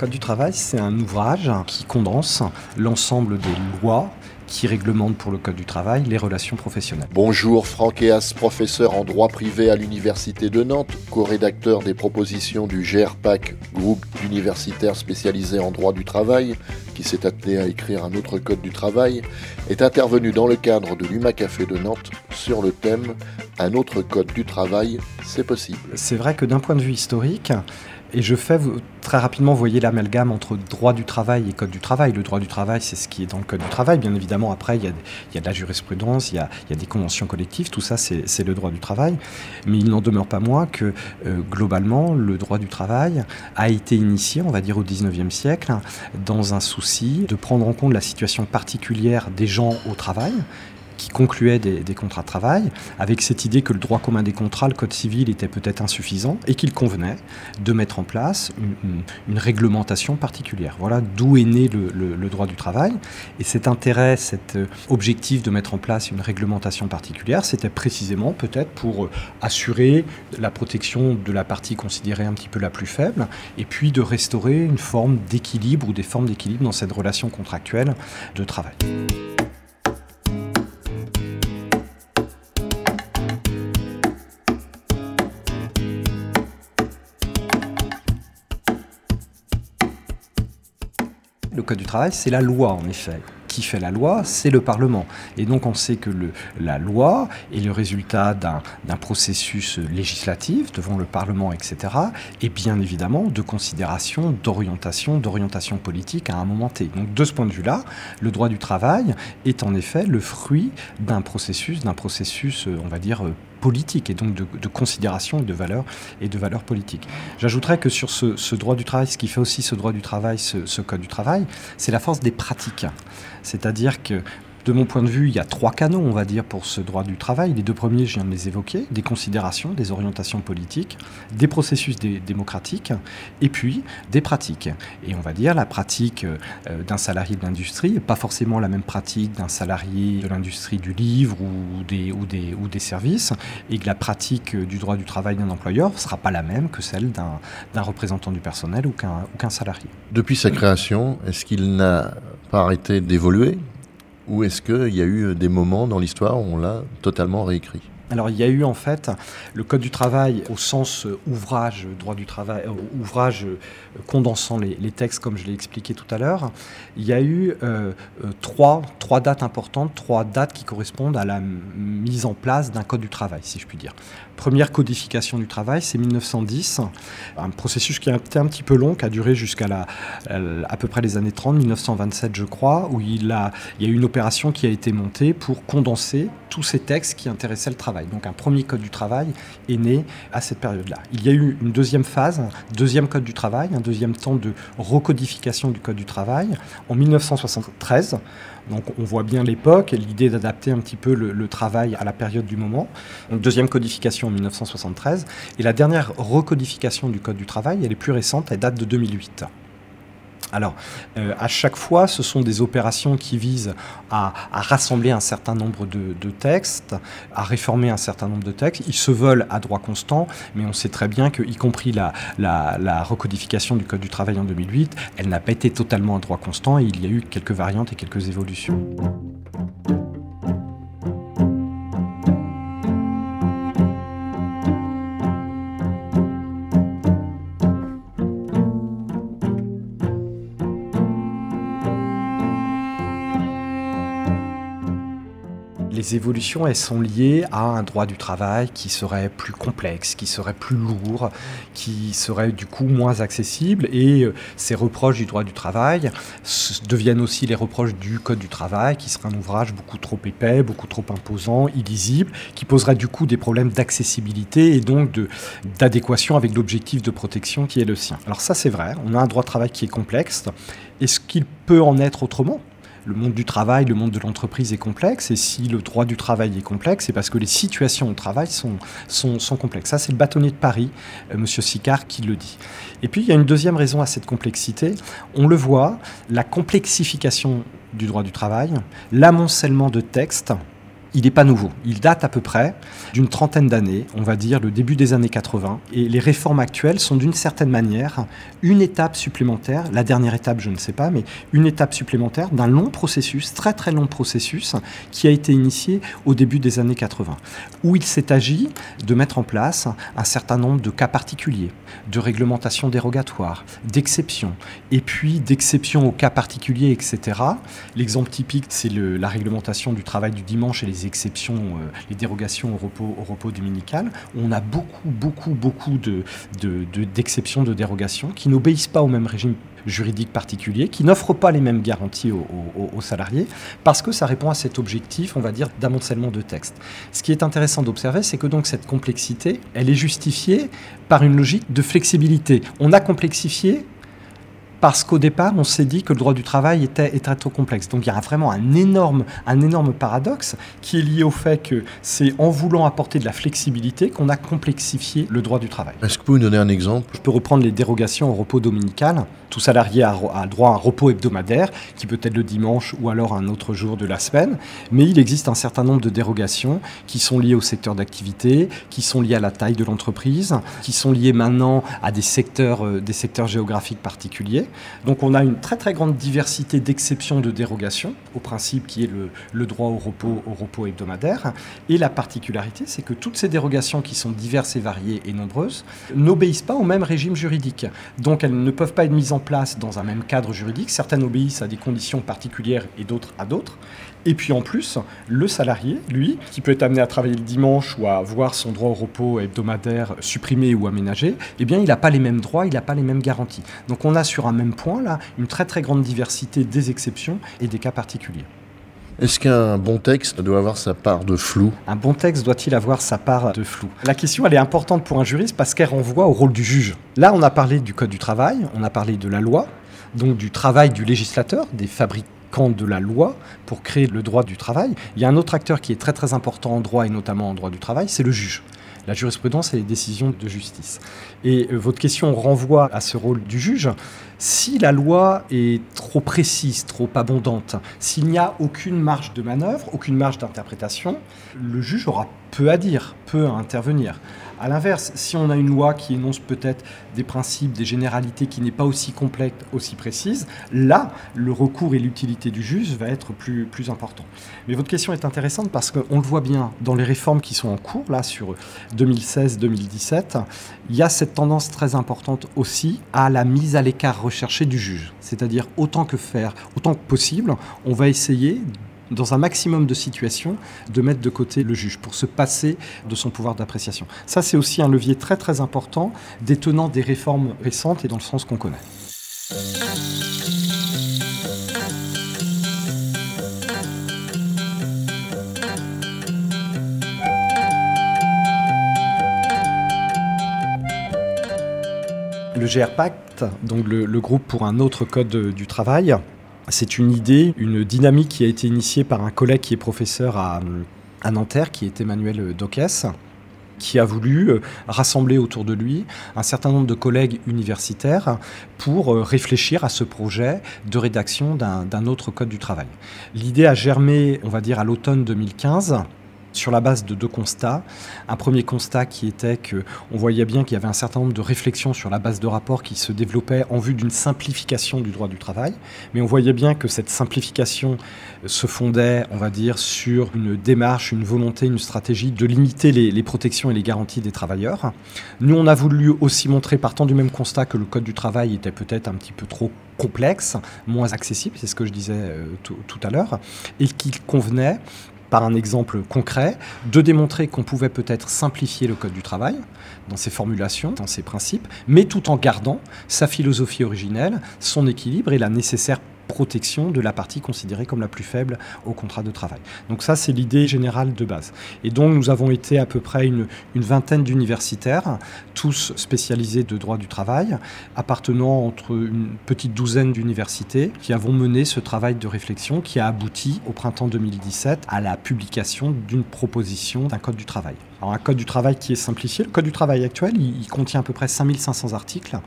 Code du travail, c'est un ouvrage qui condense l'ensemble des lois qui réglementent pour le Code du travail les relations professionnelles. Bonjour, Franck Eas, professeur en droit privé à l'Université de Nantes, co-rédacteur des propositions du GERPAC, groupe universitaire spécialisé en droit du travail, qui s'est attelé à écrire un autre Code du travail, est intervenu dans le cadre de l'UMA Café de Nantes sur le thème Un autre Code du travail, c'est possible. C'est vrai que d'un point de vue historique, et je fais très rapidement, voyez l'amalgame entre droit du travail et code du travail. Le droit du travail, c'est ce qui est dans le code du travail. Bien évidemment, après, il y a, de la jurisprudence, il y a, des conventions collectives, tout ça, c'est le droit du travail. Mais il n'en demeure pas moins que, euh, globalement, le droit du travail a été initié, on va dire, au 19e siècle, dans un souci de prendre en compte la situation particulière des gens au travail qui concluait des, contrats de travail, avec cette idée que le droit commun des contrats, le code civil, était peut-être insuffisant et qu'il convenait de mettre en place une, réglementation particulière. Voilà d'où est né le, droit du travail. Et cet intérêt, cet euh, objectif de mettre en place une réglementation particulière, c'était précisément peut-être pour euh, assurer la protection de la partie considérée un petit peu la plus faible, et puis de restaurer une forme d'équilibre ou des formes d'équilibre dans cette relation contractuelle de travail. Le Code du travail, c'est la loi, en effet. Qui fait la loi C'est le Parlement. Et donc on sait que la loi est le résultat d'un processus législatif devant le Parlement, etc. Et bien évidemment de considération, d'orientation, d'orientation politique à un moment T. Donc de ce point de vue-là, le droit du travail est en effet le fruit d'un processus, d'un processus, on va dire, politique et donc de, considération de valeurs et de valeurs politiques. J'ajouterais que sur ce, droit du travail, ce qui fait aussi ce droit du travail, ce code du travail, c'est la force des pratiques. C'est-à-dire que de mon point de vue, il y a trois canaux, on va dire, pour ce droit du travail. Les deux premiers, je viens de les évoquer, des considérations, des orientations politiques, des processus démocratiques, et puis des pratiques. Et on va dire la pratique euh, d'un salarié de l'industrie, pas forcément la même pratique d'un salarié de l'industrie du livre ou des, ou, des, ou des services, et que la pratique du droit du travail d'un employeur ne sera pas la même que celle d'un représentant du personnel ou qu'un salarié. Depuis sa création, est-ce qu'il n'a pas arrêté d'évoluer? Ou est-ce qu'il y a eu des moments dans l'histoire où on l'a totalement réécrit? Alors il y a eu en fait le Code du travail au sens euh, ouvrage, droit du travail, euh, ouvrage euh, condensant les, textes comme je l'ai expliqué tout à l'heure. Il y a eu trois, trois dates importantes, trois dates qui correspondent à la mise en place d'un Code du travail, si je puis dire. Première codification du travail, c'est 1910, un processus qui a été un petit peu long, qui a duré jusqu'à la, à peu près les années 30, 1927 je crois, où il, il y a eu une opération qui a été montée pour condenser tous ces textes qui intéressaient le travail. Donc un premier code du travail est né à cette période-là. Il y a eu une deuxième phase, deuxième code du travail, un deuxième temps de recodification du code du travail en 1973. Donc on voit bien l'époque et l'idée d'adapter un petit peu le, travail à la période du moment. Donc deuxième codification en 1973. Et la dernière recodification du code du travail, elle est plus récente, elle date de 2008. Alors, euh, à chaque fois, ce sont des opérations qui visent à, rassembler un certain nombre de, textes, à réformer un certain nombre de textes. Ils se veulent à droit constant, mais on sait très bien que, y compris la, la recodification du Code du travail en 2008, elle n'a pas été totalement à droit constant et il y a eu quelques variantes et quelques évolutions. Les évolutions, elles sont liées à un droit du travail qui serait plus complexe, qui serait plus lourd, qui serait du coup moins accessible. Et euh, ces reproches du droit du travail deviennent aussi les reproches du Code du travail, qui serait un ouvrage beaucoup trop épais, beaucoup trop imposant, illisible, qui poserait du coup des problèmes d'accessibilité et donc d'adéquation avec l'objectif de protection qui est le sien. Alors ça c'est vrai, on a un droit de travail qui est complexe. Est-ce qu'il peut en être autrement? Le monde du travail, le monde de l'entreprise est complexe, et si le droit du travail est complexe, c'est parce que les situations au travail sont, sont, complexes. Ça, c'est le bâtonnier de Paris, M. Euh, Monsieur Sicard, qui le dit. Et puis, il y a une deuxième raison à cette complexité. On le voit, la complexification du droit du travail, l'amoncellement de textes, il n'est pas nouveau. Il date à peu près d'une trentaine d'années, on va dire le début des années 80. Et les réformes actuelles sont d'une certaine manière une étape supplémentaire, la dernière étape je ne sais pas, mais une étape supplémentaire d'un long processus, très très long processus, qui a été initié au début des années 80, où il s'est agi de mettre en place un certain nombre de cas particuliers, de réglementations dérogatoires, d'exceptions, et puis d'exceptions aux cas particuliers, etc. L'exemple typique, c'est la réglementation du travail du dimanche et les exceptions, euh, les dérogations au repos, dominical. On a beaucoup, beaucoup, beaucoup d'exceptions, de, dérogations qui n'obéissent pas au même régime juridique particulier, qui n'offrent pas les mêmes garanties aux, salariés, parce que ça répond à cet objectif, on va dire, d'amoncellement de texte. Ce qui est intéressant d'observer, c'est que donc cette complexité, elle est justifiée par une logique de flexibilité. On a complexifié parce qu'au départ, on s'est dit que le droit du travail était, était, trop complexe. Donc il y a vraiment un énorme, un énorme paradoxe qui est lié au fait que c'est en voulant apporter de la flexibilité qu'on a complexifié le droit du travail. Est-ce que vous pouvez nous donner un exemple? Je peux reprendre les dérogations au repos dominical. Tout salarié a, droit à un repos hebdomadaire, qui peut être le dimanche ou alors un autre jour de la semaine, mais il existe un certain nombre de dérogations qui sont liées au secteur d'activité, qui sont liées à la taille de l'entreprise, qui sont liées maintenant à des secteurs, euh, des secteurs géographiques particuliers. Donc on a une très très grande diversité d'exceptions de dérogations au principe qui est le, droit au repos, au repos hebdomadaire. Et la particularité, c'est que toutes ces dérogations qui sont diverses et variées et nombreuses n'obéissent pas au même régime juridique. Donc elles ne peuvent pas être mises en place dans un même cadre juridique. Certaines obéissent à des conditions particulières et d'autres à d'autres. Et puis en plus, le salarié, lui, qui peut être amené à travailler le dimanche ou à voir son droit au repos hebdomadaire supprimé ou aménagé, eh bien il n'a pas les mêmes droits, il n'a pas les mêmes garanties. Donc on a sur un même point là une très très grande diversité des exceptions et des cas particuliers. Est-ce qu'un bon texte doit avoir sa part de flou Un bon texte doit-il avoir sa part de flou? La question, elle est importante pour un juriste parce qu'elle renvoie au rôle du juge. Là, on a parlé du Code du travail, on a parlé de la loi, donc du travail du législateur, des fabricants de la loi pour créer le droit du travail. Il y a un autre acteur qui est très très important en droit et notamment en droit du travail, c'est le juge. La jurisprudence et les décisions de justice. Et euh, votre question renvoie à ce rôle du juge. Si la loi est trop précise, trop abondante, s'il n'y a aucune marge de manœuvre, aucune marge d'interprétation, le juge aura peu à dire, peu à intervenir. A l'inverse, si on a une loi qui énonce peut-être des principes, des généralités qui n'est pas aussi complète, aussi précise, là, le recours et l'utilité du juge va être plus, plus important. Mais votre question est intéressante parce qu'on le voit bien dans les réformes qui sont en cours, là, sur 2016-2017, il y a cette tendance très importante aussi à la mise à l'écart recherchée du juge. C'est-à-dire, autant que faire, autant que possible, on va essayer dans un maximum de situations, de mettre de côté le juge pour se passer de son pouvoir d'appréciation. Ça, c'est aussi un levier très très important détenant des réformes récentes et dans le sens qu'on connaît. Le GRPACT, donc le, le, groupe pour un autre code du travail, c'est une idée, une dynamique qui a été initiée par un collègue qui est professeur à, Nanterre, qui est Emmanuel Dockès qui a voulu euh, rassembler autour de lui un certain nombre de collègues universitaires pour euh, réfléchir à ce projet de rédaction d'un autre code du travail. L'idée a germé, on va dire, à l'automne 2015 sur la base de deux constats. Un premier constat qui était que on voyait bien qu'il y avait un certain nombre de réflexions sur la base de rapports qui se développaient en vue d'une simplification du droit du travail, mais on voyait bien que cette simplification se fondait, on va dire, sur une démarche, une volonté, une stratégie de limiter les, protections et les garanties des travailleurs. Nous, on a voulu aussi montrer, partant du même constat, que le Code du travail était peut-être un petit peu trop complexe, moins accessible, c'est ce que je disais euh, tout à l'heure, et qu'il convenait par un exemple concret, de démontrer qu'on pouvait peut-être simplifier le Code du travail dans ses formulations, dans ses principes, mais tout en gardant sa philosophie originelle, son équilibre et la nécessaire protection de la partie considérée comme la plus faible au contrat de travail. Donc ça, c'est l'idée générale de base. Et donc nous avons été à peu près une, vingtaine d'universitaires, tous spécialisés de droit du travail, appartenant entre une petite douzaine d'universités, qui avons mené ce travail de réflexion qui a abouti au printemps 2017 à la publication d'une proposition d'un code du travail. Alors un code du travail qui est simplifié. Le code du travail actuel, il, il contient à peu près 5500 articles.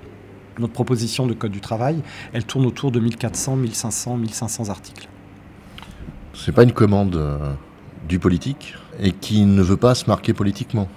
Notre proposition de code du travail, elle tourne autour de 1400, 1500, 1500 articles. C'est pas une commande euh, du politique et qui ne veut pas se marquer politiquement.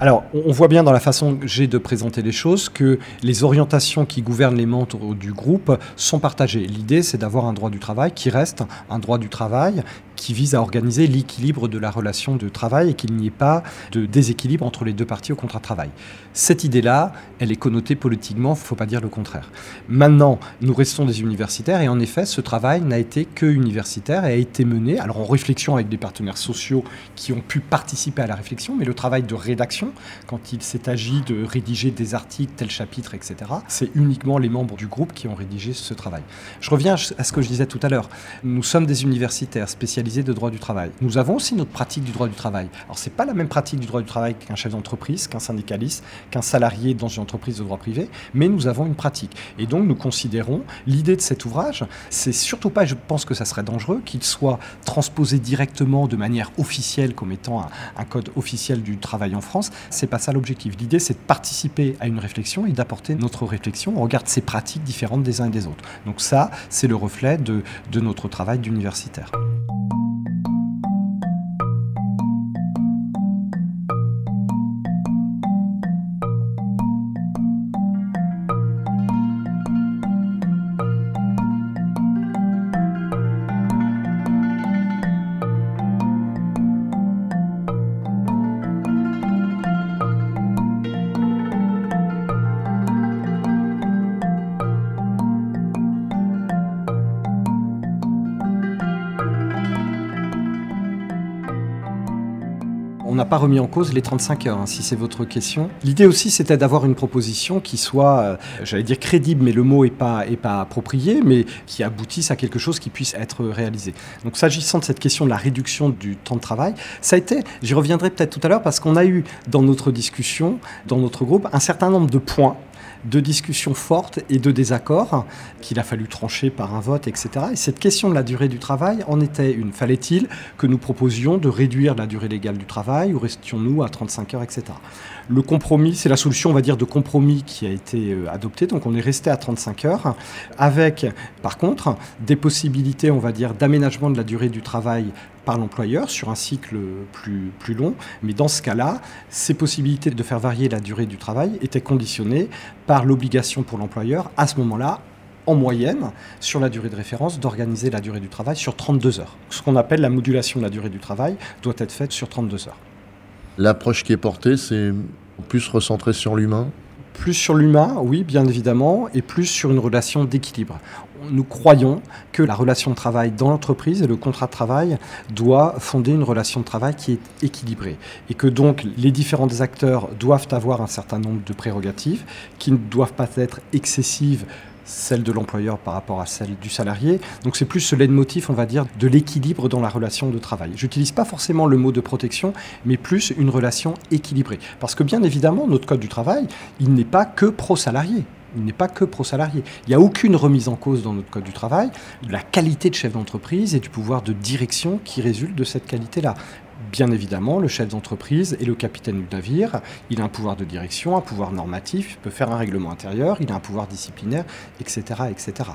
Alors, on voit bien dans la façon que j'ai de présenter les choses que les orientations qui gouvernent les membres du groupe sont partagées. L'idée, c'est d'avoir un droit du travail qui reste un droit du travail qui vise à organiser l'équilibre de la relation de travail et qu'il n'y ait pas de déséquilibre entre les deux parties au contrat de travail. Cette idée-là, elle est connotée politiquement, il ne faut pas dire le contraire. Maintenant, nous restons des universitaires et en effet, ce travail n'a été que universitaire et a été mené, alors en réflexion avec des partenaires sociaux qui ont pu participer à la réflexion, mais le travail de rédaction, quand il s'est agi de rédiger des articles, tel chapitre, etc., c'est uniquement les membres du groupe qui ont rédigé ce travail. Je reviens à ce que je disais tout à l'heure. Nous sommes des universitaires spécialisés de droit du travail. Nous avons aussi notre pratique du droit du travail. Alors, ce n'est pas la même pratique du droit du travail qu'un chef d'entreprise, qu'un syndicaliste, qu'un salarié dans une entreprise de droit privé, mais nous avons une pratique. Et donc, nous considérons l'idée de cet ouvrage, c'est surtout pas, je pense que ça serait dangereux, qu'il soit transposé directement de manière officielle comme étant un, code officiel du travail en France. C'est pas ça l'objectif. L'idée, c'est de participer à une réflexion et d'apporter notre réflexion au regard de ces pratiques différentes des uns et des autres. Donc ça, c'est le reflet de, de notre travail d'universitaire. Pas remis en cause les 35 heures, hein, si c'est votre question. L'idée aussi, c'était d'avoir une proposition qui soit, euh, j'allais dire crédible, mais le mot n'est pas, est pas approprié, mais qui aboutisse à quelque chose qui puisse être réalisé. Donc, s'agissant de cette question de la réduction du temps de travail, ça a été, j'y reviendrai peut-être tout à l'heure, parce qu'on a eu dans notre discussion, dans notre groupe, un certain nombre de points de discussions fortes et de désaccords qu'il a fallu trancher par un vote, etc. Et cette question de la durée du travail en était une. Fallait-il que nous proposions de réduire la durée légale du travail ou restions-nous à 35 heures, etc. Le compromis, c'est la solution, on va dire, de compromis qui a été euh, adoptée. Donc on est resté à 35 heures, avec, par contre, des possibilités, on va dire, d'aménagement de la durée du travail par l'employeur sur un cycle plus, plus long. Mais dans ce cas-là, ces possibilités de faire varier la durée du travail étaient conditionnées par l'obligation pour l'employeur, à ce moment-là, en moyenne, sur la durée de référence, d'organiser la durée du travail sur 32 heures. Ce qu'on appelle la modulation de la durée du travail doit être faite sur 32 heures. L'approche qui est portée, c'est plus recentré sur l'humain? Plus sur l'humain, oui, bien évidemment, et plus sur une relation d'équilibre. Nous croyons que la relation de travail dans l'entreprise et le contrat de travail doit fonder une relation de travail qui est équilibrée. Et que donc les différents acteurs doivent avoir un certain nombre de prérogatives qui ne doivent pas être excessives celle de l'employeur par rapport à celle du salarié. Donc c'est plus ce leitmotiv, on va dire, de l'équilibre dans la relation de travail. J'utilise pas forcément le mot de protection, mais plus une relation équilibrée. Parce que bien évidemment, notre code du travail, il n'est pas que pro-salarié. N'est pas que pro-salarié. Il n'y a aucune remise en cause dans notre code du travail de la qualité de chef d'entreprise et du pouvoir de direction qui résulte de cette qualité-là. Bien évidemment, le chef d'entreprise est le capitaine du navire. Il a un pouvoir de direction, un pouvoir normatif, il peut faire un règlement intérieur, il a un pouvoir disciplinaire, etc. etc.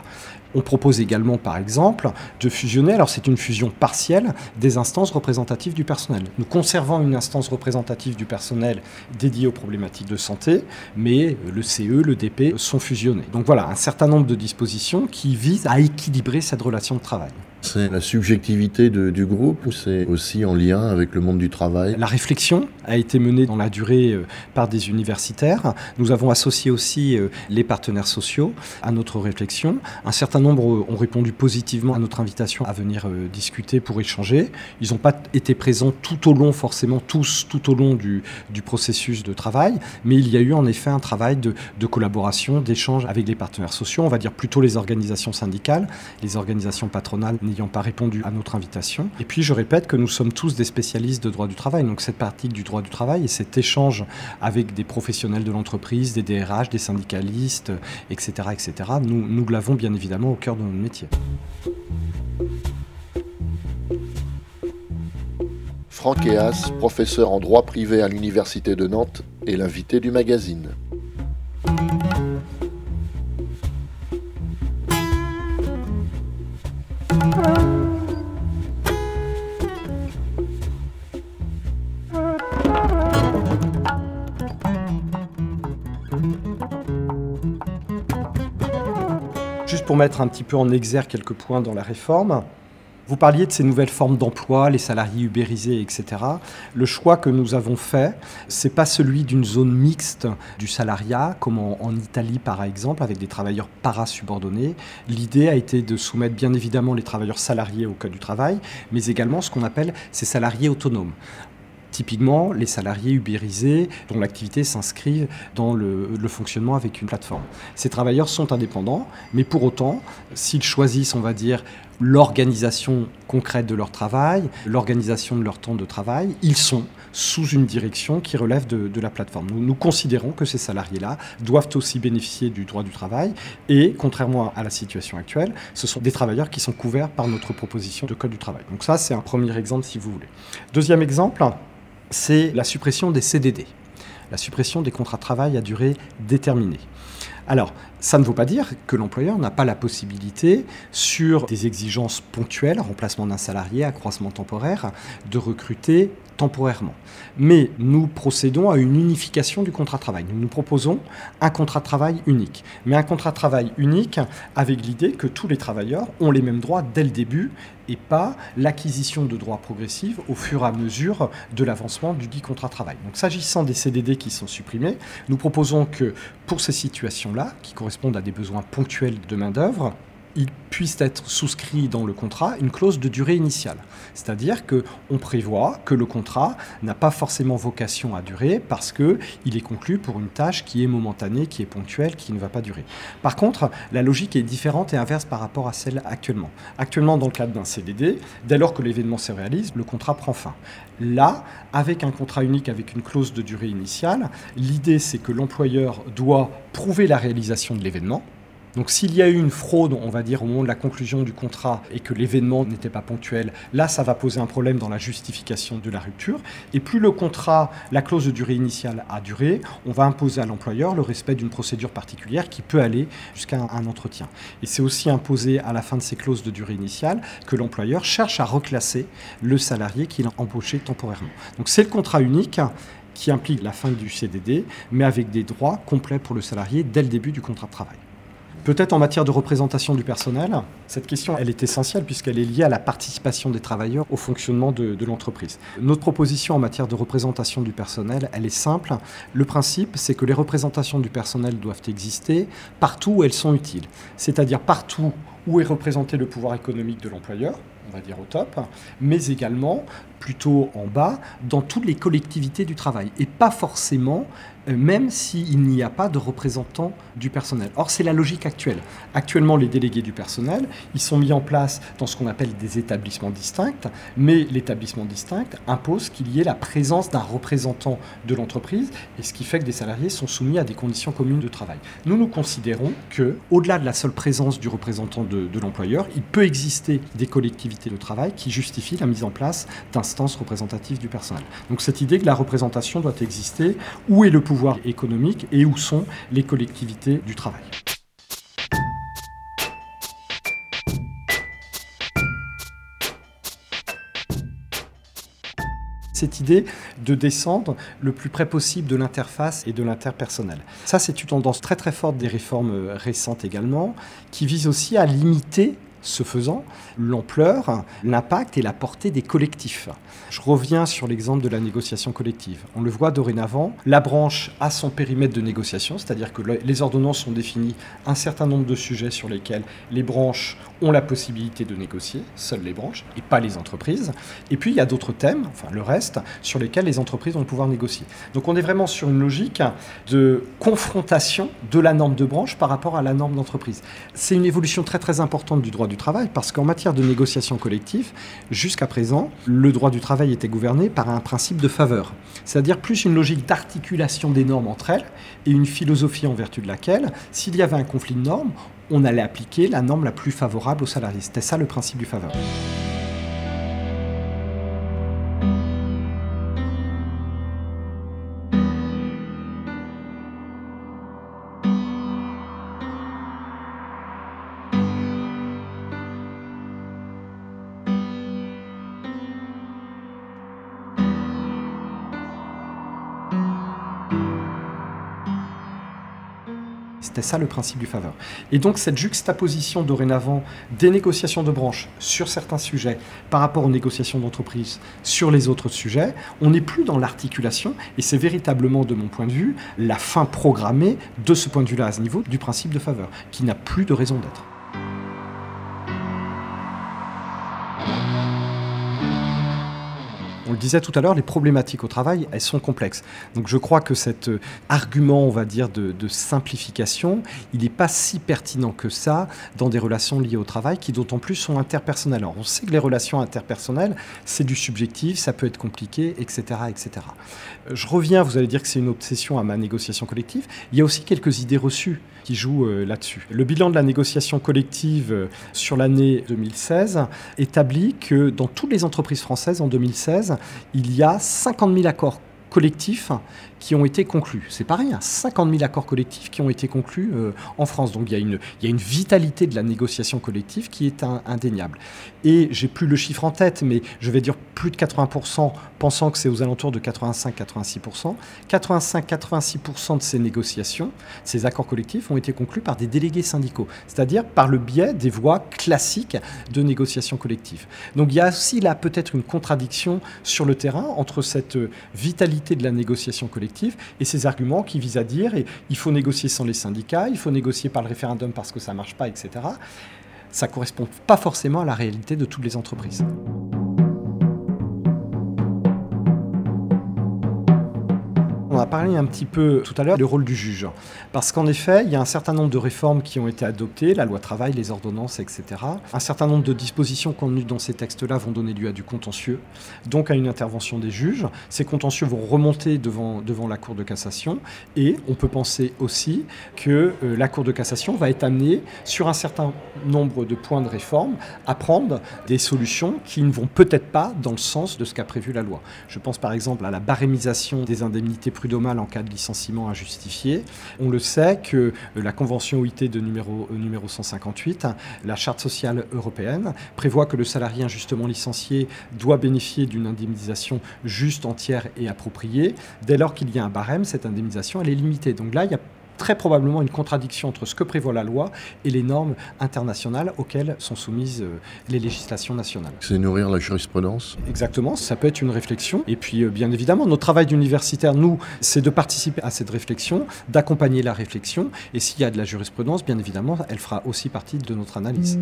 On propose également, par exemple, de fusionner, alors c'est une fusion partielle, des instances représentatives du personnel. Nous conservons une instance représentative du personnel dédiée aux problématiques de santé, mais le CE, le DP sont fusionnés. Donc voilà, un certain nombre de dispositions qui visent à équilibrer cette relation de travail. C'est la subjectivité du groupe ou c'est aussi en lien avec le monde du travail? La réflexion a été menée dans la durée euh, par des universitaires. Nous avons associé aussi euh, les partenaires sociaux à notre réflexion. Un certain nombre ont répondu positivement à notre invitation à venir euh, discuter pour échanger. Ils n'ont pas été présents tout au long, forcément tous, tout au long du, processus de travail, mais il y a eu en effet un travail de collaboration, d'échange avec les partenaires sociaux, on va dire plutôt les organisations syndicales, les organisations patronales n'ayant pas répondu à notre invitation. Et puis je répète que nous sommes tous des spécialistes de droit du travail, donc cette partie du droit du travail et cet échange avec des professionnels de l'entreprise, des DRH, des syndicalistes, etc., etc., nous, nous l'avons bien évidemment au cœur de notre métier. Franck Eas, professeur en droit privé à l'Université de Nantes, est l'invité du magazine. Juste pour mettre un petit peu en exergue quelques points dans la réforme, vous parliez de ces nouvelles formes d'emploi, les salariés ubérisés, etc. Le choix que nous avons fait, c'est pas celui d'une zone mixte du salariat, comme en, Italie par exemple, avec des travailleurs parasubordonnés. L'idée a été de soumettre bien évidemment les travailleurs salariés au Code du travail, mais également ce qu'on appelle ces salariés autonomes. Typiquement, les salariés ubérisés dont l'activité s'inscrit dans le, fonctionnement avec une plateforme. Ces travailleurs sont indépendants, mais pour autant, s'ils choisissent, on va dire, l'organisation concrète de leur travail, l'organisation de leur temps de travail, ils sont sous une direction qui relève de, la plateforme. Nous, considérons que ces salariés-là doivent aussi bénéficier du droit du travail et, contrairement à la situation actuelle, ce sont des travailleurs qui sont couverts par notre proposition de code du travail. Donc ça, c'est un premier exemple si vous voulez. Deuxième exemple, c'est la suppression des CDD, la suppression des contrats de travail à durée déterminée. Alors, ça ne veut pas dire que l'employeur n'a pas la possibilité, sur des exigences ponctuelles, remplacement d'un salarié, accroissement temporaire, de recruter temporairement. Mais nous procédons à une unification du contrat de travail. Nous nous proposons un contrat de travail unique. Mais un contrat de travail unique avec l'idée que tous les travailleurs ont les mêmes droits dès le début et pas l'acquisition de droits progressifs au fur et à mesure de l'avancement du dit contrat de travail. Donc s'agissant des CDD qui sont supprimés, nous proposons que pour ces situations-là, qui correspondent à des besoins ponctuels de main-d'œuvre, il puisse être souscrit dans le contrat une clause de durée initiale. C'est-à-dire qu'on prévoit que le contrat n'a pas forcément vocation à durer parce qu'il est conclu pour une tâche qui est momentanée, qui est ponctuelle, qui ne va pas durer. Par contre, la logique est différente et inverse par rapport à celle actuellement. Actuellement, dans le cadre d'un CDD, dès lors que l'événement se réalise, le contrat prend fin. Là, avec un contrat unique avec une clause de durée initiale, l'idée c'est que l'employeur doit prouver la réalisation de l'événement, donc s'il y a eu une fraude, on va dire, au moment de la conclusion du contrat et que l'événement n'était pas ponctuel, là, ça va poser un problème dans la justification de la rupture. Et plus le contrat, la clause de durée initiale a duré, on va imposer à l'employeur le respect d'une procédure particulière qui peut aller jusqu'à un, entretien. Et c'est aussi imposé à la fin de ces clauses de durée initiale que l'employeur cherche à reclasser le salarié qu'il a embauché temporairement. Donc c'est le contrat unique qui implique la fin du CDD, mais avec des droits complets pour le salarié dès le début du contrat de travail. Peut-être en matière de représentation du personnel, cette question est essentielle puisqu'elle est liée à la participation des travailleurs au fonctionnement de, de l'entreprise. Notre proposition en matière de représentation du personnel, elle est simple. Le principe, c'est que les représentations du personnel doivent exister partout où elles sont utiles, c'est-à-dire partout où est représenté le pouvoir économique de l'employeur, on va dire au top, mais également plutôt en bas dans toutes les collectivités du travail et pas forcément même s'il n'y a pas de représentants du personnel. Or, c'est la logique actuelle. Actuellement, les délégués du personnel, ils sont mis en place dans ce qu'on appelle des établissements distincts, mais l'établissement distinct impose qu'il y ait la présence d'un représentant de l'entreprise, et ce qui fait que des salariés sont soumis à des conditions communes de travail. Nous, nous considérons que, au-delà de la seule présence du représentant de, de l'employeur, il peut exister des collectivités de travail qui justifient la mise en place d'instances représentatives du personnel. Donc, cette idée que la représentation doit exister, où est le pouvoir économique et où sont les collectivités du travail. cette idée de descendre le plus près possible de l'interface et de l'interpersonnel. Ça, c'est une tendance très très forte des réformes récentes également, qui vise aussi à limiter ce faisant, l'ampleur, l'impact et la portée des collectifs. Je reviens sur l'exemple de la négociation collective. On le voit dorénavant, la branche a son périmètre de négociation, c'est-à-dire que les ordonnances sont définies un certain nombre de sujets sur lesquels les branches ont la possibilité de négocier, seules les branches, et pas les entreprises. Et puis il y a d'autres thèmes, enfin le reste, sur lesquels les entreprises vont pouvoir négocier. Donc on est vraiment sur une logique de confrontation de la norme de branche par rapport à la norme d'entreprise. C'est une évolution très très importante du droit du parce qu'en matière de négociation collective, jusqu'à présent, le droit du travail était gouverné par un principe de faveur, c'est-à-dire plus une logique d'articulation des normes entre elles et une philosophie en vertu de laquelle, s'il y avait un conflit de normes, on allait appliquer la norme la plus favorable aux salariés. C'était ça le principe du faveur. Ça le principe du faveur. Et donc cette juxtaposition dorénavant des négociations de branche sur certains sujets par rapport aux négociations d'entreprise sur les autres sujets, on n'est plus dans l'articulation et c'est véritablement, de mon point de vue, la fin programmée de ce point de vue-là à ce niveau du principe de faveur, qui n'a plus de raison d'être. On le disait tout à l'heure, les problématiques au travail, elles sont complexes. Donc je crois que cet euh, argument, on va dire, de, simplification, il n'est pas si pertinent que ça dans des relations liées au travail qui d'autant plus sont interpersonnelles. Alors on sait que les relations interpersonnelles, c'est du subjectif, ça peut être compliqué, etc. etc. Euh, je reviens, vous allez dire que c'est une obsession à ma négociation collective. Il y a aussi quelques idées reçues qui jouent euh, là-dessus. Le bilan de la négociation collective sur l'année 2016 établit que dans toutes les entreprises françaises en 2016, il y a 50 000 accords collectifs qui ont été conclus. C'est pas rien, 50 000 accords collectifs qui ont été conclus euh, en France. Donc il y, a une, il y, a une, vitalité de la négociation collective qui est indéniable. Et j'ai plus le chiffre en tête, mais je vais dire plus de 80%, pensant que c'est aux alentours de 85-86%. 85-86% de ces négociations, ces accords collectifs, ont été conclus par des délégués syndicaux, c'est-à-dire par le biais des voies classiques de négociation collective. Donc il y a aussi là peut-être une contradiction sur le terrain entre cette vitalité de la négociation collective et ces arguments qui visent à dire il faut négocier sans les syndicats, il faut négocier par le référendum parce que ça ne marche pas, etc. Ça ne correspond pas forcément à la réalité de toutes les entreprises. On a parlé un petit peu tout à l'heure du rôle du juge. Parce qu'en effet, il y a un certain nombre de réformes qui ont été adoptées, la loi travail, les ordonnances, etc. Un certain nombre de dispositions contenues dans ces textes-là vont donner lieu à du contentieux, donc à une intervention des juges. Ces contentieux vont remonter devant, devant la Cour de cassation. Et on peut penser aussi que euh, la Cour de cassation va être amenée, sur un certain nombre de points de réforme, à prendre des solutions qui ne vont peut-être pas dans le sens de ce qu'a prévu la loi. Je pense par exemple à la barémisation des indemnités prudentes en cas de licenciement injustifié. On le sait que euh, la Convention OIT de numéro, euh, numéro 158, la Charte sociale européenne, prévoit que le salarié injustement licencié doit bénéficier d'une indemnisation juste, entière et appropriée. Dès lors qu'il y a un barème, cette indemnisation, elle est limitée. Donc là, il y a très probablement une contradiction entre ce que prévoit la loi et les normes internationales auxquelles sont soumises euh, les législations nationales. C'est nourrir la jurisprudence? Exactement, ça peut être une réflexion. Et puis, euh, bien évidemment, notre travail d'universitaire, nous, c'est de participer à cette réflexion, d'accompagner la réflexion. Et s'il y a de la jurisprudence, bien évidemment, elle fera aussi partie de notre analyse.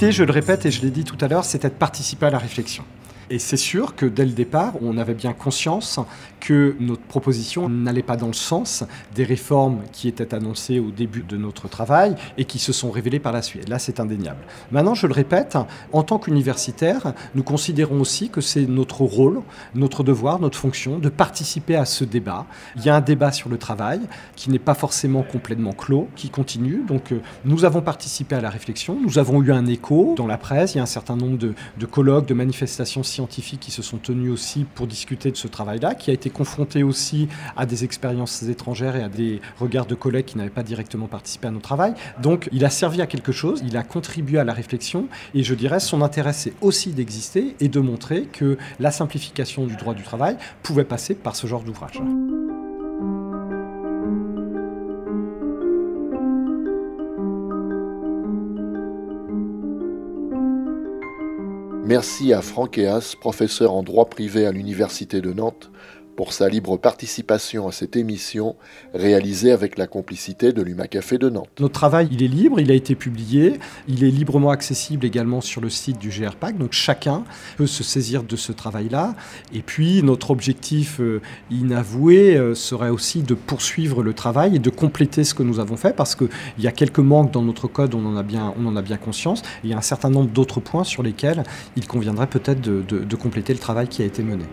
Je le répète et je l'ai dit tout à l'heure, c'était de participer à la réflexion. Et c'est sûr que dès le départ, on avait bien conscience que notre proposition n'allait pas dans le sens des réformes qui étaient annoncées au début de notre travail et qui se sont révélées par la suite. Là, c'est indéniable. Maintenant, je le répète, en tant qu'universitaires, nous considérons aussi que c'est notre rôle, notre devoir, notre fonction de participer à ce débat. Il y a un débat sur le travail qui n'est pas forcément complètement clos, qui continue. Donc, euh, nous avons participé à la réflexion. Nous avons eu un écho dans la presse. Il y a un certain nombre de, de colloques, de manifestations scientifiques qui se sont tenus aussi pour discuter de ce travail-là, qui a été confronté aussi à des expériences étrangères et à des regards de collègues qui n'avaient pas directement participé à nos travail. Donc il a servi à quelque chose, il a contribué à la réflexion et je dirais son intérêt c'est aussi d'exister et de montrer que la simplification du droit du travail pouvait passer par ce genre d'ouvrage. Merci à Franck Eas, professeur en droit privé à l'Université de Nantes, pour sa libre participation à cette émission réalisée avec la complicité de l'UMACafé de Nantes. Notre travail, il est libre, il a été publié, il est librement accessible également sur le site du GRPAC, donc chacun peut se saisir de ce travail-là. Et puis notre objectif euh, inavoué euh, serait aussi de poursuivre le travail et de compléter ce que nous avons fait, parce qu'il y a quelques manques dans notre code, on en a bien, on en a bien conscience. Il y a un certain nombre d'autres points sur lesquels il conviendrait peut-être de compléter le travail qui a été mené.